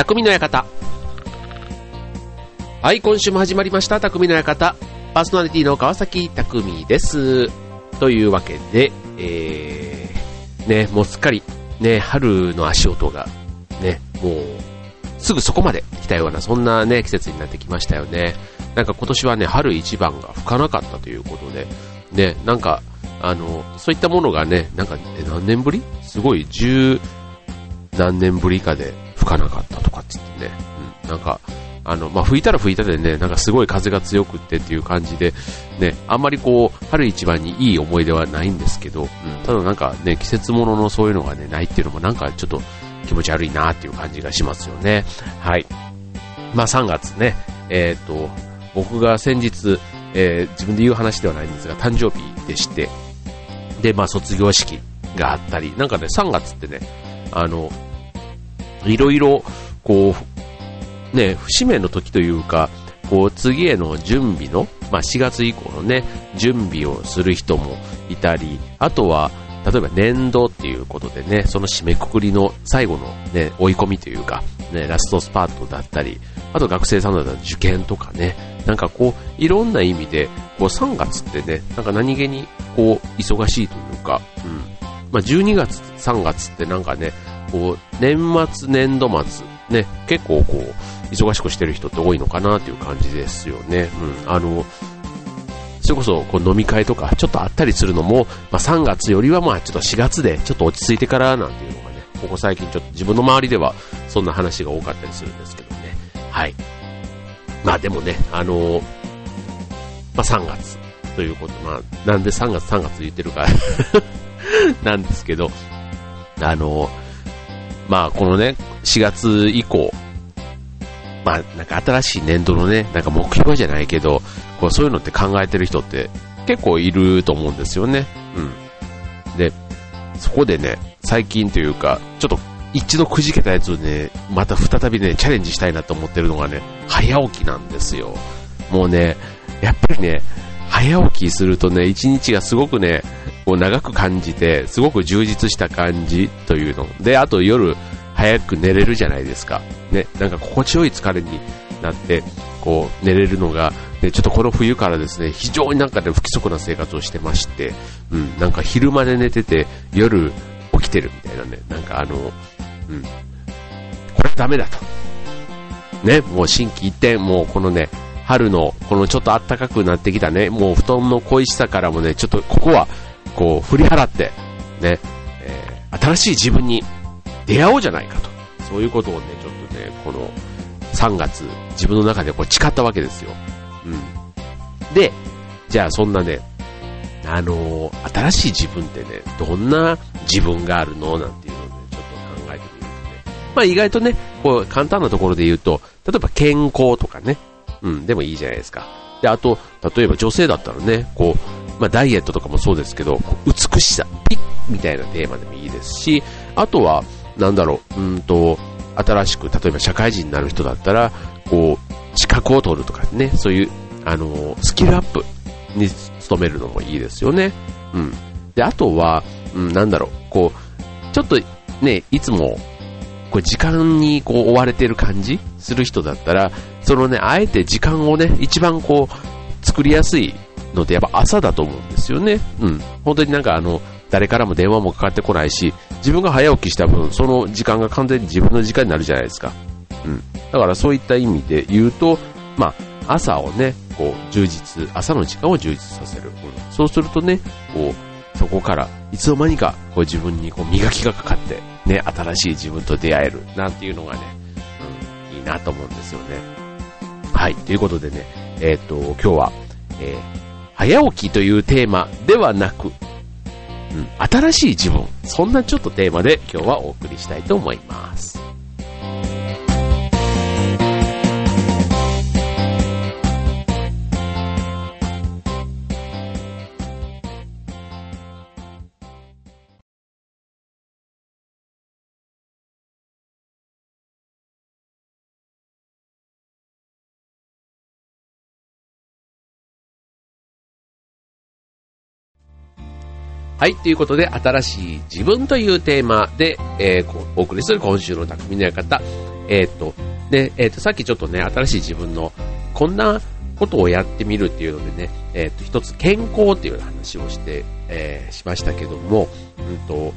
匠の館。はい、今週も始まりました、匠の館。パーソナリティの川崎匠です。というわけで、えー、ね、もうすっかり、ね、春の足音が、ね、もう、すぐそこまで来たような、そんなね、季節になってきましたよね。なんか今年はね、春一番が吹かなかったということで、ね、なんか、あの、そういったものがね、なんか、え、何年ぶり？すごい、十何年ぶりかで吹かなかったとかっつってね、うん、なんか、あの、まあ、吹いたら吹いたでね、なんかすごい風が強くってっていう感じで、ね、あんまりこう、春一番にいい思い出はないんですけど、うん、ただなんかね、季節物のそういうのがね、ないっていうのもなんかちょっと気持ち悪いなっていう感じがしますよね。はい。まあ、3月ね、えっ、と、僕が先日、えー、自分で言う話ではないんですが、誕生日でして、で、まあ、卒業式があったり、なんかね、3月ってね、あの、いろいろ、こう、ね、節目の時というか、こう、次への準備の、まあ、4月以降のね、準備をする人もいたり、あとは、例えば年度っていうことでね、その締めくくりの最後のね、追い込みというか、ね、ラストスパートだったり、あと学生さんだったら受験とかね、なんかこう、いろんな意味で、こう3月ってね、なんか何気にこう、忙しいというか、うん。まあ、12月、3月ってなんかね、こう、年末、年度末、ね、結構こう、忙しくしてる人って多いのかなっていう感じですよね。うん。あの、それこそこう飲み会とかちょっとあったりするのも、まあ、3月よりはまあちょっと4月でちょっと落ち着いてからなんていうのがね、ここ最近ちょっと自分の周りではそんな話が多かったりするんですけどね。はい。まあでもね、あの、まあ3月ということ、まあなんで3月3月言ってるか なんですけど、あの、まあこのね、4月以降、まあなんか新しい年度のね、なんか目標じゃないけど、こうそういうのって考えてる人って結構いると思うんですよね。うん。で、そこでね、最近というか、ちょっと一度くじけたやつをね、また再びね、チャレンジしたいなと思ってるのがね、早起きなんですよ。もうね、やっぱりね、早起きするとね、一日がすごくね、こう長く感じて、すごく充実した感じというの。で、あと夜、早く寝れるじゃないですか。ね、なんか心地よい疲れになって、こう、寝れるのが、ね、ちょっとこの冬からですね、非常になんかね、不規則な生活をしてまして、うん、なんか昼まで寝てて、夜起きてるみたいなね、なんかあの、うん、これダメだと。ね、もう心機一転、もうこのね、春の、このちょっと暖かくなってきたね、もう布団の恋しさからもね、ちょっとここは、こう、振り払って、ね、えー、新しい自分に出会おうじゃないかと。そういうことをね、ちょっとね、この3月、自分の中でこう誓ったわけですよ。うん。で、じゃあそんなね、あのー、新しい自分ってね、どんな自分があるの？なんていうのをね、ちょっと考えてみるとね。まあ意外とね、こう簡単なところで言うと、例えば健康とかね、うん、でもいいじゃないですか。で、あと、例えば女性だったらね、こう、まあダイエットとかもそうですけど、美しさ、ピッみたいなテーマでもいいですし、あとは、なんだろう、うんと、新しく、例えば社会人になる人だったら、こう、資格を取るとかね、そういう、あの、スキルアップに努めるのもいいですよね。うん。で、あとは、うん、なんだろう、こう、ちょっとね、いつも、こう時間にこう追われてる感じする人だったら、そのね、あえて時間をね、一番こう、作りやすいので、やっぱ朝だと思うんですよね。うん。本当になんかあの、誰からも電話もかかってこないし、自分が早起きした分、その時間が完全に自分の時間になるじゃないですか。うん。だからそういった意味で言うと、まあ、朝をね、こう、充実、朝の時間を充実させる。うん、そうするとね、こう、そこから、いつの間にか、こう自分にこう磨きがかかって、ね、新しい自分と出会える、なんていうのがね、うん、いいなと思うんですよね。はい、ということでね、えっ、と、今日は、えー、早起きというテーマではなく、うん、新しい自分。そんなちょっとテーマで今日はお送りしたいと思います。はい、ということで、新しい自分というテーマで、えー、お送りする今週の匠の館、えっ、と、で、えっ、と、さっきちょっとね、新しい自分の、こんなことをやってみるっていうのでね、えっ、と、一つ健康っていう話をして、え、しましたけども、うんと、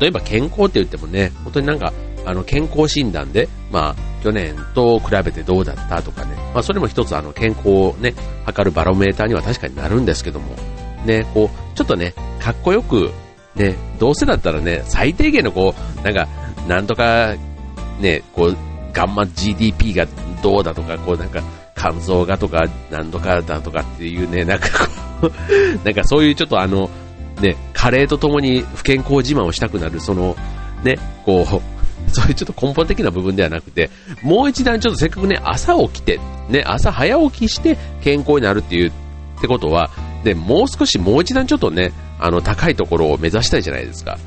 例えば健康って言ってもね、本当になんか、あの、健康診断で、まあ、去年と比べてどうだったとかね、まあ、それも一つあの、健康をね、測るバロメーターには確かになるんですけども、ね、こう、ちょっとね、かっこよく、ね、どうせだったらね、最低限のこう、なんか、なんとか、ね、こう、ガンマ GDP がどうだとか、こうなんか、肝臓がとか、なんとかだとかっていうね、なんかこう なんかそういうちょっとあの、ね、加齢とともに不健康自慢をしたくなる、その、ね、こう、そういうちょっと根本的な部分ではなくて、もう一段ちょっとせっかくね、朝起きて、ね、朝早起きして健康になるっていう、ってことは、で、もう少しもう一段ちょっとね、あの、高いところを目指したいじゃないですか。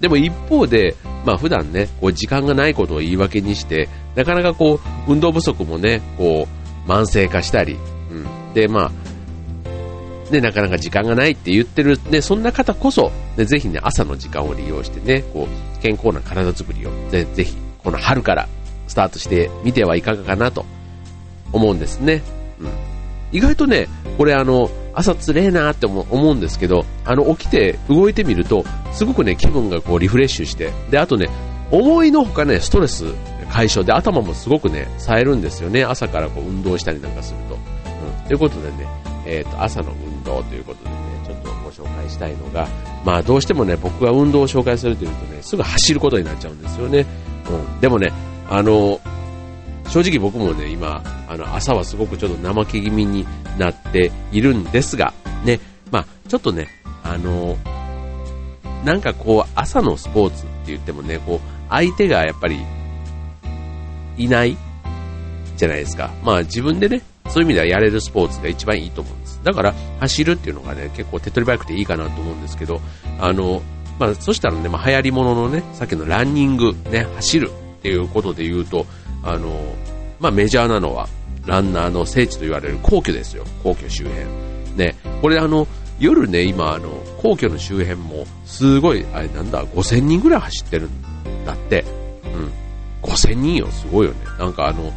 でも一方で、まあ普段ね、こう時間がないことを言い訳にして、なかなかこう、運動不足もね、こう、慢性化したり、うん。で、まあ、ね、なかなか時間がないって言ってる、ね、そんな方こそ、ね、ぜひね、朝の時間を利用してね、こう、健康な体づくりを、ぜぜひ、この春からスタートしてみてはいかがかなと思うんですね。うん。意外とね、これあの、朝つれえなって思うんですけど、あの、起きて動いてみると、すごくね、気分がこうリフレッシュして、で、あとね、思いのほかね、ストレス解消で頭もすごくね、冴えるんですよね。朝からこう運動したりなんかすると。うん。ということでね、えっ、ー、と、朝の運動ということでね、ちょっとご紹介したいのが、まあどうしてもね、僕が運動を紹介するというとね、すぐ走ることになっちゃうんですよね。うん。でもね、あの、正直僕もね、今、あの、朝はすごくちょっと怠け気味になっているんですが、ね、まあちょっとね、あの、なんかこう、朝のスポーツって言ってもね、こう、相手がやっぱり、いないじゃないですか。まあ自分でね、そういう意味ではやれるスポーツが一番いいと思うんです。だから走るっていうのがね、結構手っ取り早くていいかなと思うんですけど、あの、まあそしたらね、まあ流行り物のね、さっきのランニング、ね、走るっていうことで言うと、あの、まあメジャーなのは、ランナーの聖地と言われる皇居ですよ、皇居周辺。ね、これあの、夜ね、今あの、皇居の周辺も、すごい、あれなんだ、5000人ぐらい走ってるんだって。うん。5000人よ、すごいよね。なんかあの、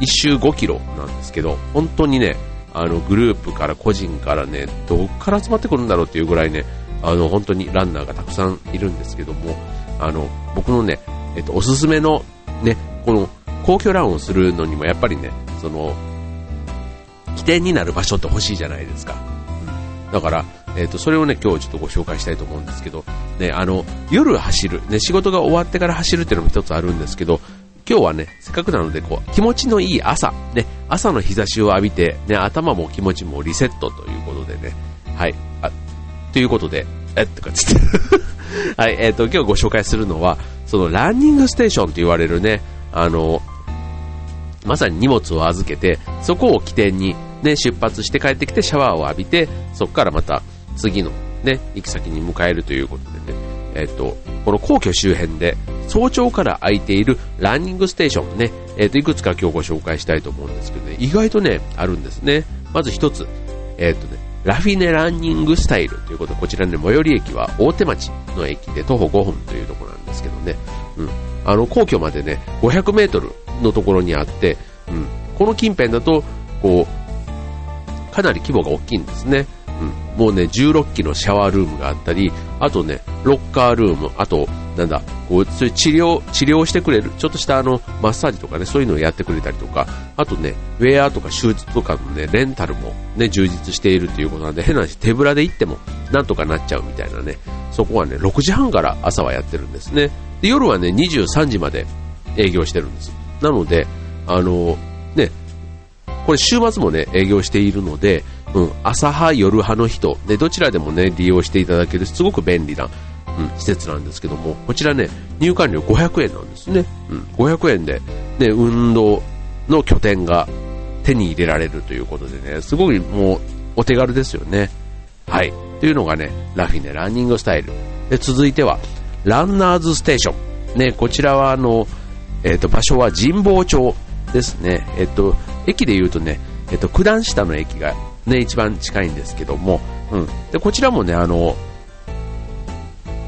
1周5キロなんですけど、本当にね、あの、グループから個人からね、どっから集まってくるんだろうっていうぐらいね、あの、本当にランナーがたくさんいるんですけども、あの、僕のね、えっと、おすすめの、ね、この、皇居ランをするのにもやっぱりね、その、起点になる場所って欲しいじゃないですか。うん。だから、えっ、と、それをね、今日ちょっとご紹介したいと思うんですけど、ね、あの、夜走る、ね、仕事が終わってから走るっていうのも一つあるんですけど、今日はね、せっかくなので、こう、気持ちのいい朝、ね、朝の日差しを浴びて、ね、頭も気持ちもリセットということでね、はい、あ、ということで、えっとかつって はい、えっ、ー、と、今日ご紹介するのは、そのランニングステーションと言われるね、あの、まさに荷物を預けて、そこを起点に、ね、出発して帰ってきてシャワーを浴びて、そこからまた次のね、行き先に迎えるということでね、えっ、と、この皇居周辺で早朝から空いているランニングステーションね、えっ、と、いくつか今日ご紹介したいと思うんですけどね、意外とね、あるんですね。まず一つ、えっ、とね、ラフィネランニングスタイルということ。で、こちらね、最寄り駅は大手町の駅で徒歩5分というところなんですけどね、うん。あの、皇居までね、500メートルのところにあって、うん。この近辺だと、こう、かなり規模が大きいんですね。うん、もうね、16機のシャワールームがあったり、あとね、ロッカールーム、あと、なんだ、こう、そういう治療、治療してくれる、ちょっとしたあの、マッサージとかね、そういうのをやってくれたりとか、あとね、ウェアとか手術とかのね、レンタルもね、充実しているということなんで、変な話、手ぶらで行っても、なんとかなっちゃうみたいなね、そこはね、6時半から朝はやってるんですね。で、夜はね、23時まで営業してるんです。なので、あの、ね、これ週末もね、営業しているので、うん、朝派、夜派の人、ね、どちらでもね、利用していただける、すごく便利な、うん、施設なんですけども、こちらね、入館料500円なんですね。うん、500円で、ね、運動の拠点が手に入れられるということでね、すごいもう、お手軽ですよね。はい。というのがね、ラフィネランニングスタイル。で、続いては、ランナーズステーション。ね、こちらはあの、えっ、と、場所は神保町ですね。えっ、と、駅で言うとね、えっ、と、九段下の駅がね、一番近いんですけども、うん。で、こちらもね、あの、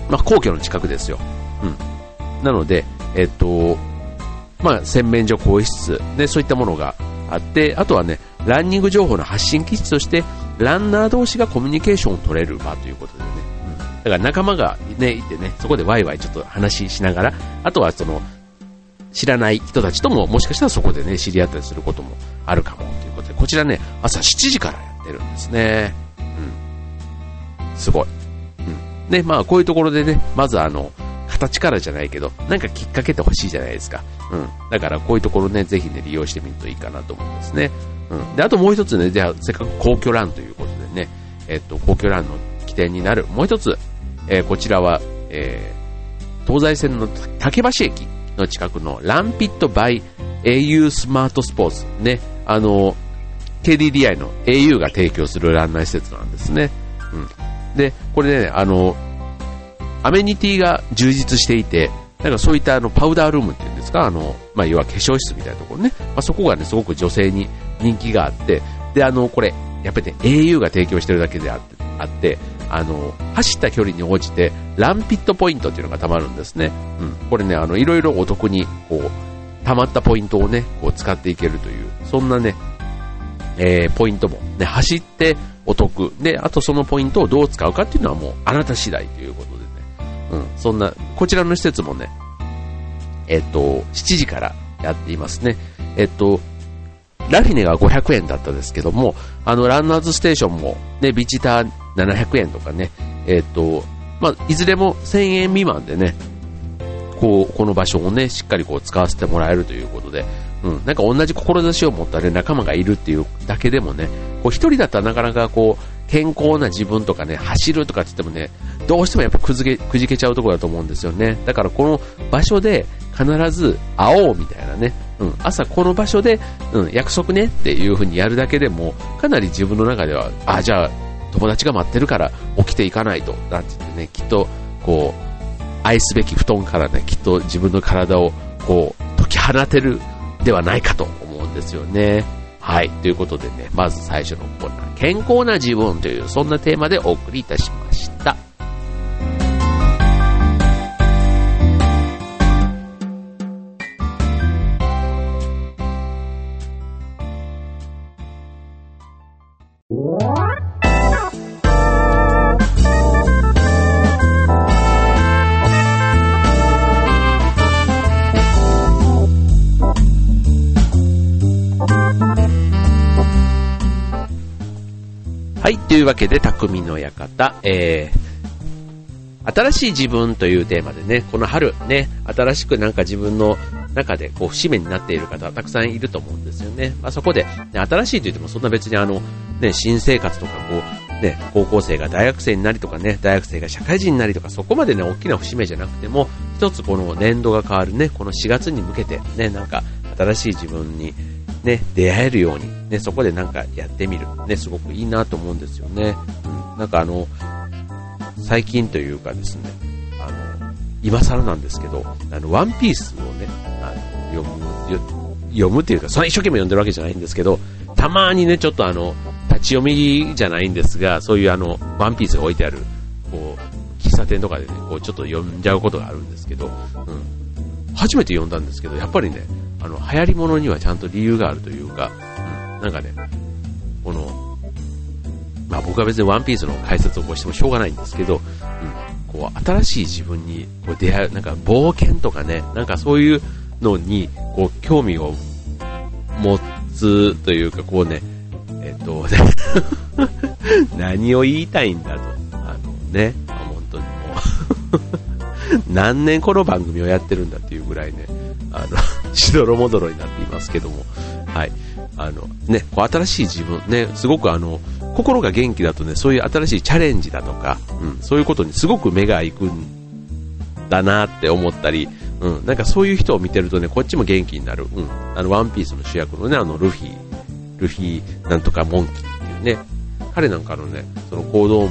まあ、皇居の近くですよ。うん。なので、えっと、まあ、洗面所、更衣室、ね、そういったものがあって、あとはね、ランニング情報の発信基地として、ランナー同士がコミュニケーションを取れる場ということでね、うん、だから仲間がね、いてね、そこでワイワイちょっと話ししながら、あとはその、知らない人たちとももしかしたらそこでね、知り合ったりすることもあるかもということで、こちらね、朝7時からやってるんですね。うん。すごい。うん。ね、まあこういうところでね、まずあの、形からじゃないけど、なんかきっかけてほしいじゃないですか。うん。だからこういうところね、ぜひね、利用してみるといいかなと思うんですね。うん。で、あともう一つね、じゃあ、せっかく皇居ランということでね、えっと、皇居ランの起点になる、もう一つ、えー、こちらは、えー、東西線の竹橋駅の近くのランピットバイ au スマートスポーツ。ね、あの、KDDI の au が提供するランナー施設なんですね。うん。で、これね、あの、アメニティが充実していて、なんかそういったあのパウダールームっていうんですか、あの、まあ、要は化粧室みたいなところね、まあ、そこがね、すごく女性に人気があって、で、あの、これ、やっぱりね、au が提供してるだけであって、あの、走った距離に応じて、ランピットポイントっていうのが溜まるんですね。うん。これね、あの、いろいろお得に、こう、溜まったポイントをね、こう使っていけるという、そんなね、えー、ポイントも、ね、走ってお得。で、あとそのポイントをどう使うかっていうのはもう、あなた次第ということでね。うん。そんな、こちらの施設もね、えっと、7時からやっていますね。えっと、ラフィネが500円だったですけども、あの、ランナーズステーションも、ね、ビジター700円とかね、えっと、まあ、いずれも1000円未満でね、こう、この場所をね、しっかりこう使わせてもらえるということで、うん、なんか同じ志を持ったね、仲間がいるっていうだけでもね、こう一人だったらなかなかこう、健康な自分とかね、走るとかって言ってもね、どうしてもやっぱくずけ、くじけちゃうところだと思うんですよね。だからこの場所で必ず会おうみたいなね、うん、朝この場所で、うん、約束ねっていう風にやるだけでも、かなり自分の中では、あ、じゃあ友達が待ってるから起きていかないと、なんて言ってね、きっと、こう、愛すべき布団からね、きっと自分の体を、こう、解き放てるではないかと思うんですよね。はい。ということでね、まず最初のコーナー、健康な自分という、そんなテーマでお送りいたしました。というわけで、匠の館、えー、新しい自分というテーマでね、この春ね、新しくなんか自分の中でこう節目になっている方たくさんいると思うんですよね。まあ、そこで、ね、新しいと言ってもそんな別にあの、ね、新生活とかこう、ね、高校生が大学生になりとかね、大学生が社会人になりとか、そこまでね、大きな節目じゃなくても、一つこの年度が変わるね、この4月に向けてね、なんか新しい自分にね、出会えるように、ね、そこでなんかやってみる。ね、すごくいいなと思うんですよね。うん、なんかあの、最近というかですね、あの、今更なんですけど、あの、ワンピースをね、あの、読む、読むっていうか、そ一生懸命読んでるわけじゃないんですけど、たまにね、ちょっとあの、立ち読みじゃないんですが、そういうあの、ワンピースが置いてある、こう、喫茶店とかでね、こう、ちょっと読んじゃうことがあるんですけど、うん。初めて読んだんですけど、やっぱりね、あの、流行り物にはちゃんと理由があるというか、うん、なんかね、この、まあ僕は別にワンピースの解説をこうしてもしょうがないんですけど、うん、こう、新しい自分にこう出会う、なんか冒険とかね、なんかそういうのに、こう、興味を持つというか、こうね、えっと、ね 何を言いたいんだと。あのね、本当にもう 何年この番組をやってるんだっていうぐらいね、あの、しどろもどろになっていますけども、はい。あの、ね、こう新しい自分、ね、すごくあの、心が元気だとね、そういう新しいチャレンジだとか、うん、そういうことにすごく目が行くんだなって思ったり、うん、なんかそういう人を見てるとね、こっちも元気になる。うん、あの、ワンピースの主役のね、あの、ルフィ、ルフィなんとかモンキーっていうね、彼なんかのね、その行動も、うん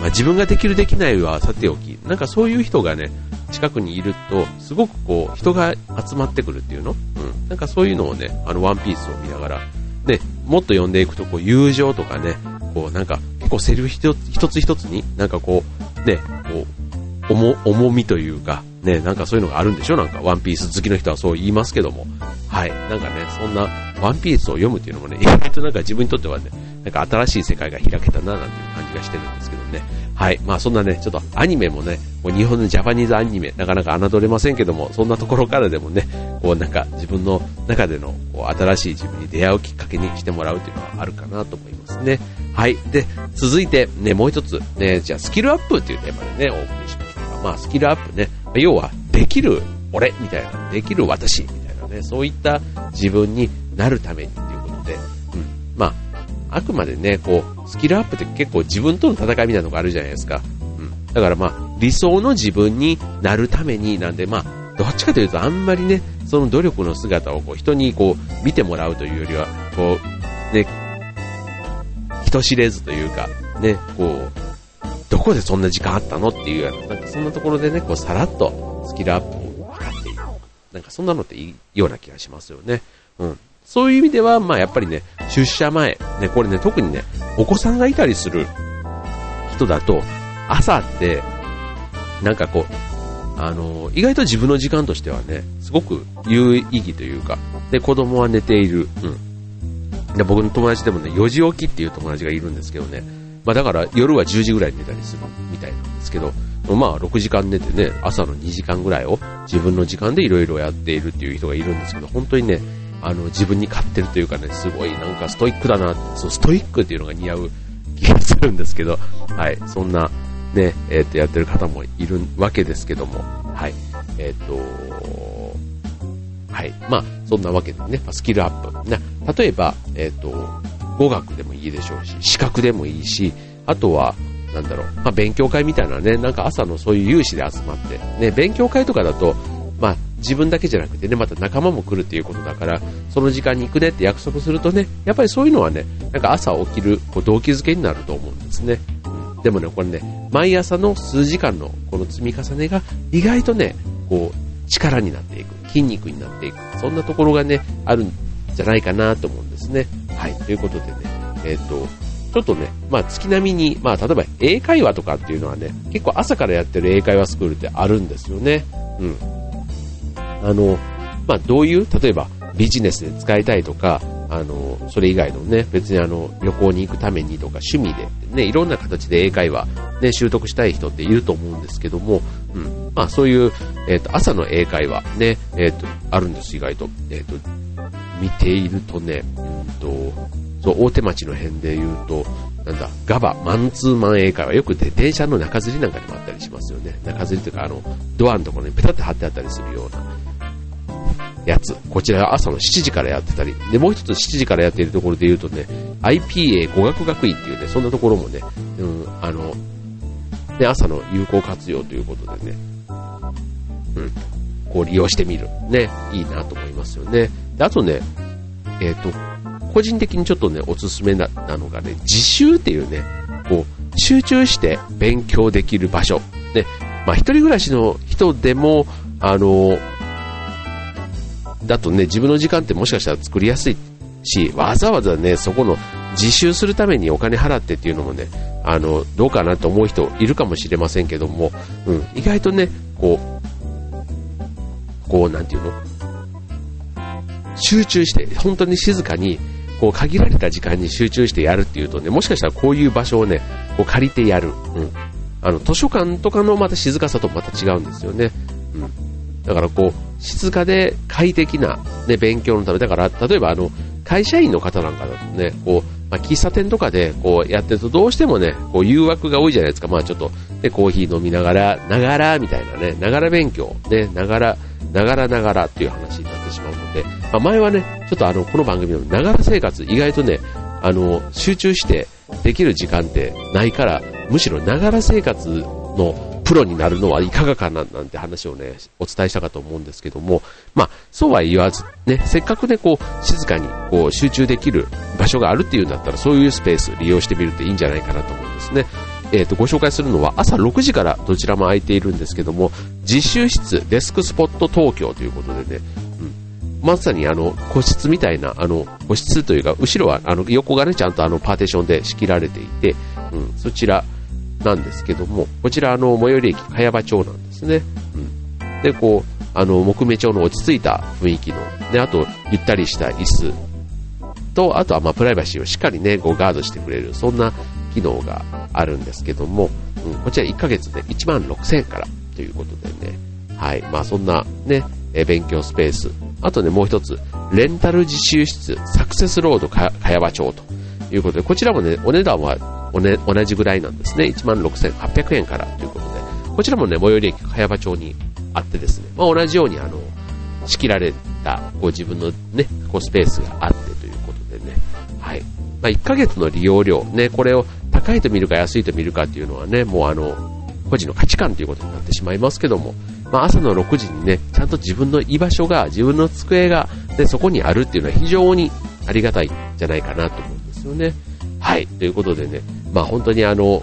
まあ、自分ができるできないはさておき、なんかそういう人がね、近くにいると、すごくこう、人が集まってくるっていうの？うん。なんかそういうのをね、あの、ワンピースを見ながら、ね、もっと読んでいくと、こう、友情とかね、こう、なんか、結構セリフ一つ一つに、なんかこう、ね、こう、重、重みというか、ね、なんかそういうのがあるんでしょ？なんか、ワンピース好きの人はそう言いますけども。はい。なんかね、そんな、ワンピースを読むっていうのもね、意外となんか自分にとってはね、なんか新しい世界が開けたな、なんていう感じがしてるんですけどね。はい。まあそんなね、ちょっとアニメもね、もう日本のジャパニーズアニメ、なかなか侮れませんけども、そんなところからでもね、こうなんか自分の中でのこう新しい自分に出会うきっかけにしてもらうっていうのはあるかなと思いますね。はい。で、続いて、ね、もう一つ、ね、じゃあスキルアップっていうテーマでね、お送りしましたが、まあスキルアップね、要は、できる俺みたいな、できる私みたいなね、そういった自分になるためにっていう、あ、くまでね、こう、スキルアップって結構自分との戦いみたいなのがあるじゃないですか。うん。だからまあ、理想の自分になるためになんで、まあ、どっちかというとあんまりね、その努力の姿をこう人にこう見てもらうというよりは、こう、ね、人知れずというか、ね、こう、どこでそんな時間あったのっていうような、なんかそんなところでね、こうさらっとスキルアップを図っていく。なんかそんなのっていいような気がしますよね。うん。そういう意味では、まあやっぱりね、出社前、ね、これね、特にね、お子さんがいたりする人だと、朝って、なんかこう、あの、意外と自分の時間としてはね、すごく有意義というか、で、子供は寝ている。うん。で、僕の友達でもね、4時起きっていう友達がいるんですけどね、まあだから夜は10時ぐらいに寝たりするみたいなんですけど、まあ6時間寝てね、朝の2時間ぐらいを自分の時間でいろいろやっているっていう人がいるんですけど、本当にね、あの自分に勝ってるというかね、すごいなんかストイックだな、そうストイックっていうのが似合う気がするんですけど、はい、そんなね、えっ、ー、とやってる方もいるわけですけども、はい、えっ、ー、と、はい、まあそんなわけでね、スキルアップ。ね、例えば、えっ、ー、と、語学でもいいでしょうし、資格でもいいし、あとは、なんだろう、まあ、勉強会みたいなね、なんか朝のそういう有志で集まって、ね、勉強会とかだと、まあ、自分だけじゃなくてね、また仲間も来るっていうことだから、その時間に行くねって約束するとね、やっぱりそういうのはね、なんか朝起きるこう動機づけになると思うんですね。でもね、これね、毎朝の数時間のこの積み重ねが意外とね、こう、力になっていく、筋肉になっていく、そんなところがね、あるんじゃないかなと思うんですね。はい、ということでね、えっ、ー、と、ちょっとね、まあ月並みに、まあ例えば英会話とかっていうのはね、結構朝からやってる英会話スクールってあるんですよね。うん。あの、まあどういう、例えばビジネスで使いたいとか、あの、それ以外のね、別にあの、旅行に行くためにとか趣味で、ね、いろんな形で英会話、ね、習得したい人っていると思うんですけども、うん。まあそういう、えっ、ー、と、朝の英会話、ね、えっ、ー、と、あるんです、意外と。えっ、ー、と、見ているとね、うんと、そう、大手町の辺で言うと、なんだ、ガバ、マンツーマン英会話、よくで電車の中吊りなんかにもあったりしますよね。中吊りというか、あの、ドアのところにペタって貼ってあったりするようなやつ。こちらが朝の7時からやってたり、で、もう一つ7時からやっているところで言うとね、IPA 語学学院っていうね、そんなところもね、うん、あの、ね、朝の有効活用ということでね、うん、こう利用してみる。ね、いいなと思いますよね。で、あとね、えっ、ー、と、個人的にちょっとね、おすすめなのがね、自習っていうね、こう、集中して勉強できる場所。ね、まあ、一人暮らしの人でも、あの、だとね、自分の時間ってもしかしたら作りやすいし、わざわざね、そこの自習するためにお金払ってっていうのもね、あの、どうかなと思う人いるかもしれませんけども、うん、意外とね、こう、こう、なんていうの？集中して、本当に静かに、こう、限られた時間に集中してやるっていうとね、もしかしたらこういう場所をね、こう借りてやる。うん。あの、図書館とかのまた静かさとまた違うんですよね。うん。だからこう、静かで快適な、ね、勉強のため、だから、例えばあの、会社員の方なんかだとね、こう、まあ、喫茶店とかでこうやってるとどうしてもね、こう誘惑が多いじゃないですか。まあちょっと、ね、コーヒー飲みながら、ながら、みたいなね、ながら勉強、ね、ながら、ながらながらっていう話になってしまうので、まあ、前はね、ちょっとあの、この番組のながら生活、意外とね、あの、集中してできる時間ってないから、むしろながら生活のプロになるのはいかがかななんて話をね、お伝えしたかと思うんですけども、まあ、そうは言わず、ね、せっかくね、こう、静かに、こう、集中できる場所があるっていうんだったら、そういうスペース利用してみるといいんじゃないかなと思うんですね。えー、とご紹介するのは朝6時からどちらも空いているんですけども実習室デスクスポット東京ということでね、うん、まさにあの個室みたいなあの個室というか後ろはあの横がねちゃんとあのパーテーションで仕切られていて、うん、そちらなんですけども、こちら、あの、最寄り駅、茅場町なんですね。うん。で、こう、あの、木目調の落ち着いた雰囲気の、で、あと、ゆったりした椅子と、あとは、ま、プライバシーをしっかりね、こう、ガードしてくれる、そんな機能があるんですけども、うん、こちら1ヶ月で1万6000円からということでね、はい、まあ、そんなね、え勉強スペース、あとね、もう一つ、レンタル自習室、サクセスロード茅場町ということで、こちらもね、お値段はお、ね、同じぐらいなんですね。16,800円からということで、こちらもね、最寄り駅茅場町にあってですね、まあ、同じようにあの、仕切られた、こう自分のね、こうスペースがあってということでね、はい。まあ、1ヶ月の利用料、ね、これを高いと見るか安いと見るかっていうのはね、もうあの、個人の価値観ということになってしまいますけども、まあ、朝の6時にね、ちゃんと自分の居場所が、自分の机が、ね、そこにあるっていうのは非常にありがたいんじゃないかなと思うんですよね。はい。ということでね、まあ本当にあの、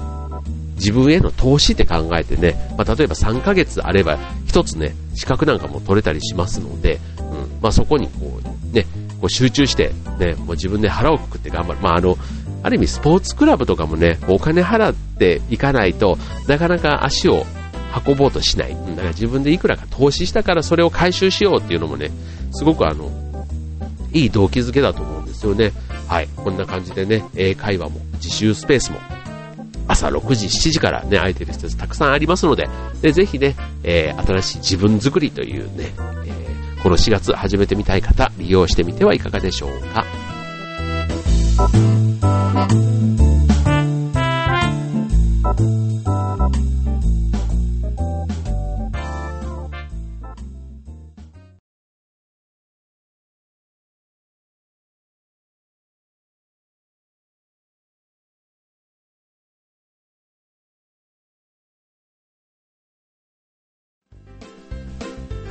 自分への投資って考えてね、まあ、例えば3ヶ月あれば、一つね、資格なんかも取れたりしますので、うん、まあそこにこう、ね、こう集中して、ね、もう自分で腹をくくって頑張る。まああの、ある意味スポーツクラブとかもね、お金払っていかないとなかなか足を運ぼうとしない。だから自分でいくらか投資したからそれを回収しようっていうのもね、すごくあの、いい動機づけだと思うんですよね。はい。こんな感じでね、英会話も自習スペースも朝6時、7時からね、空いてる施設たくさんありますので、でぜひね、えー、新しい自分作りというね、えー、この4月始めてみたい方、利用してみてはいかがでしょうか。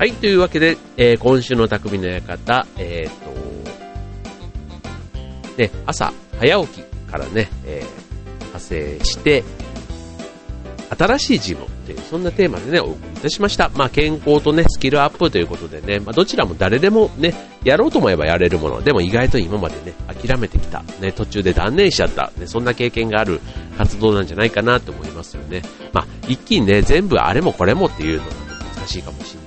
はい、というわけで、えー、今週の匠の館、えっ、ー、と、ね、朝早起きからね、えー、派生して、新しい自分という、そんなテーマでね、お送りいたしました。まあ、健康とね、スキルアップということでね、まあ、どちらも誰でもね、やろうと思えばやれるもの、でも意外と今までね、諦めてきた、ね、途中で断念しちゃった、ね、そんな経験がある活動なんじゃないかなと思いますよね。まあ、一気にね、全部あれもこれもっていうのが難しいかもしれない。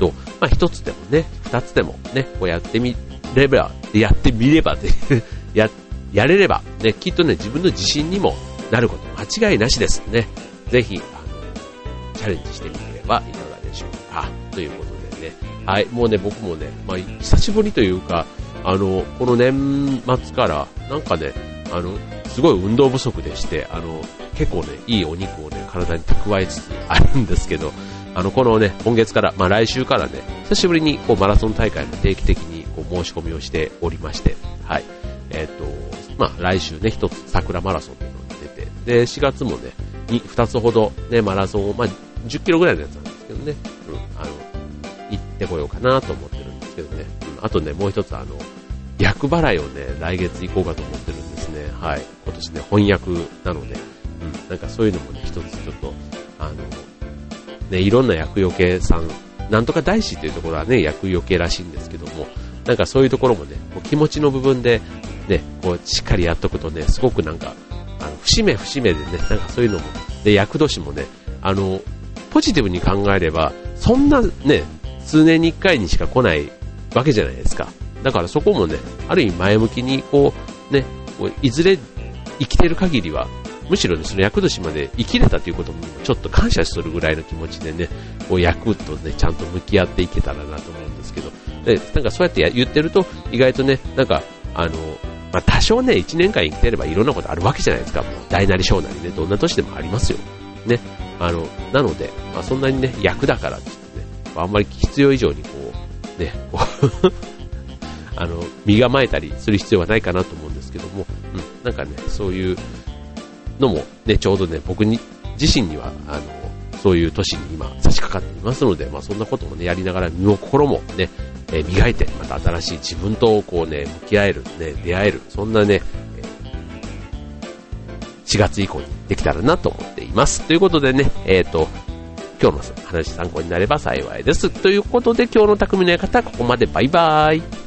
ど、まあ一つでもね、二つでもね、こうやってみれば、やってみればで や、やれれば、ね、きっとね、自分の自信にもなること間違いなしですね。ぜひ、あの、チャレンジしてみればいかがでしょうか。ということでね、はい、もうね、僕もね、まあ、久しぶりというか、あの、この年末から、なんかね、あの、すごい運動不足でして、あの、結構ね、いいお肉をね、体に蓄えつつあるんですけど、あの、このね、今月から、まあ来週からね、久しぶりにこうマラソン大会も定期的にこう申し込みをしておりまして、はい。えっ、ー、と、まあ来週ね、一つ桜マラソンっていうのが出て、で、4月もね、2つほどね、マラソンを、まあ10キロぐらいのやつなんですけどね、うん、あの、行ってこようかなと思ってるんですけどね、うん、あとね、もう一つあの、役払いをね、来月行こうかと思ってるんですね。はい。今年ね、翻訳なので、うん、なんかそういうのもね、一つちょっと、あの、ね、いろんな厄除けさん、なんとか大師というところはね、厄除けらしいんですけども、なんかそういうところもね、こう気持ちの部分で、ね、こうしっかりやっとくとね、すごくなんか、あの節目節目でね、なんかそういうのも、で、厄年もね、あの、ポジティブに考えれば、そんなね、数年に一回にしか来ないわけじゃないですか。だからそこもね、ある意味前向きに、こう、ね、こういずれ生きてる限りは、むしろね、その役年まで生きれたということもちょっと感謝するぐらいの気持ちでね、こう役とね、ちゃんと向き合っていけたらなと思うんですけど、で、なんかそうやって言ってると、意外とね、なんか、あの、まあ、多少ね、1年間生きてればいろんなことあるわけじゃないですか。もう大なり小なりね、どんな年でもありますよ。ね。あの、なので、まあ、そんなにね、役だからってってね、あんまり必要以上にこう、ね、こう あの、身構えたりする必要はないかなと思うんですけども、うん、なんかね、そういう、のもね、ちょうどね、僕に、自身には、あの、そういう年に今差し掛かっていますので、まあそんなこともね、やりながら身も心もね、えー、磨いて、また新しい自分とこうね、向き合える、ね、出会える、そんなね、え4月以降にできたらなと思っています。ということでね、えっ、ー、と、今日の話参考になれば幸いです。ということで今日の匠の館ここまでバイバーイ。